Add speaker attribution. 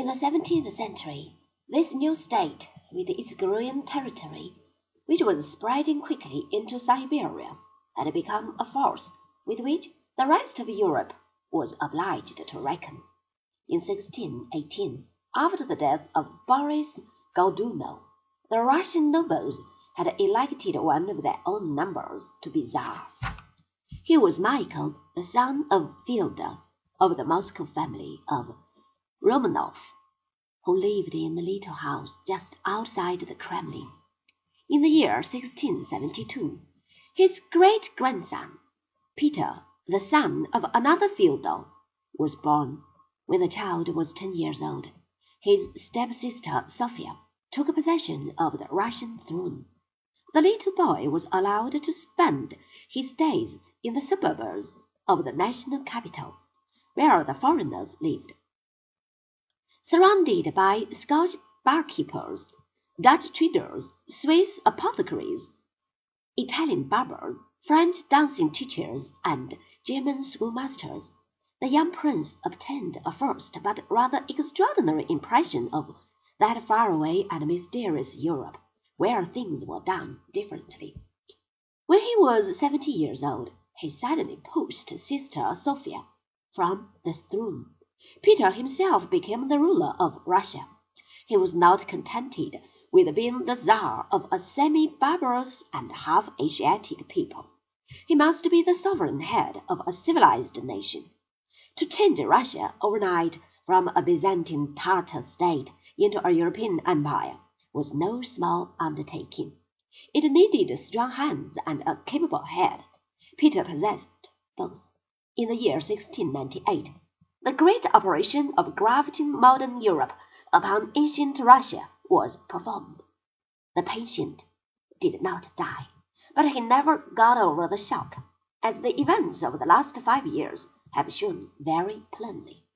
Speaker 1: In the seventeenth century, this new state, with its growing territory, which was spreading quickly into Siberia, had become a force with which the rest of Europe was obliged to reckon. In 1618, after the death of Boris Godunov, the Russian nobles had elected one of their own number to be Czar. He was Michael, the son of Fyodor, of the Moscow family of Romanov, who lived in a little house just outside the Kremlin. In the year 1672, his great grandson, Peter, the son of another Fyodor, was born. When the child was ten years old, his stepsister Sophia took possession of the Russian throne. The little boy was allowed to spend his days in the suburbs of the national capital, where the foreigners lived. Surrounded by Scotch barkeepers, Dutch traders, Swiss apothecaries, Italian barbers, French dancing teachers, and German schoolmasters, the young prince obtained a first but rather extraordinary impression of that far-away and mysterious Europe, where things were done differently. When he was seventy years old, he suddenly pushed Sister Sophia from the throne. Peter himself became the ruler of Russia. He was not contented with being the Czar of a semi-barbarous and half-Asiatic people. He must be the sovereign head of a civilized nation. To change Russia overnight from a Byzantine Tartar state into a European empire was no small undertaking. It needed strong hands and a capable head. Peter possessed both. In the year 1698, the great operation of grafting modern Europe upon ancient Russia was performed. The patient did not die, but he never got over the shock, as the events of the last five years have shown very plainly.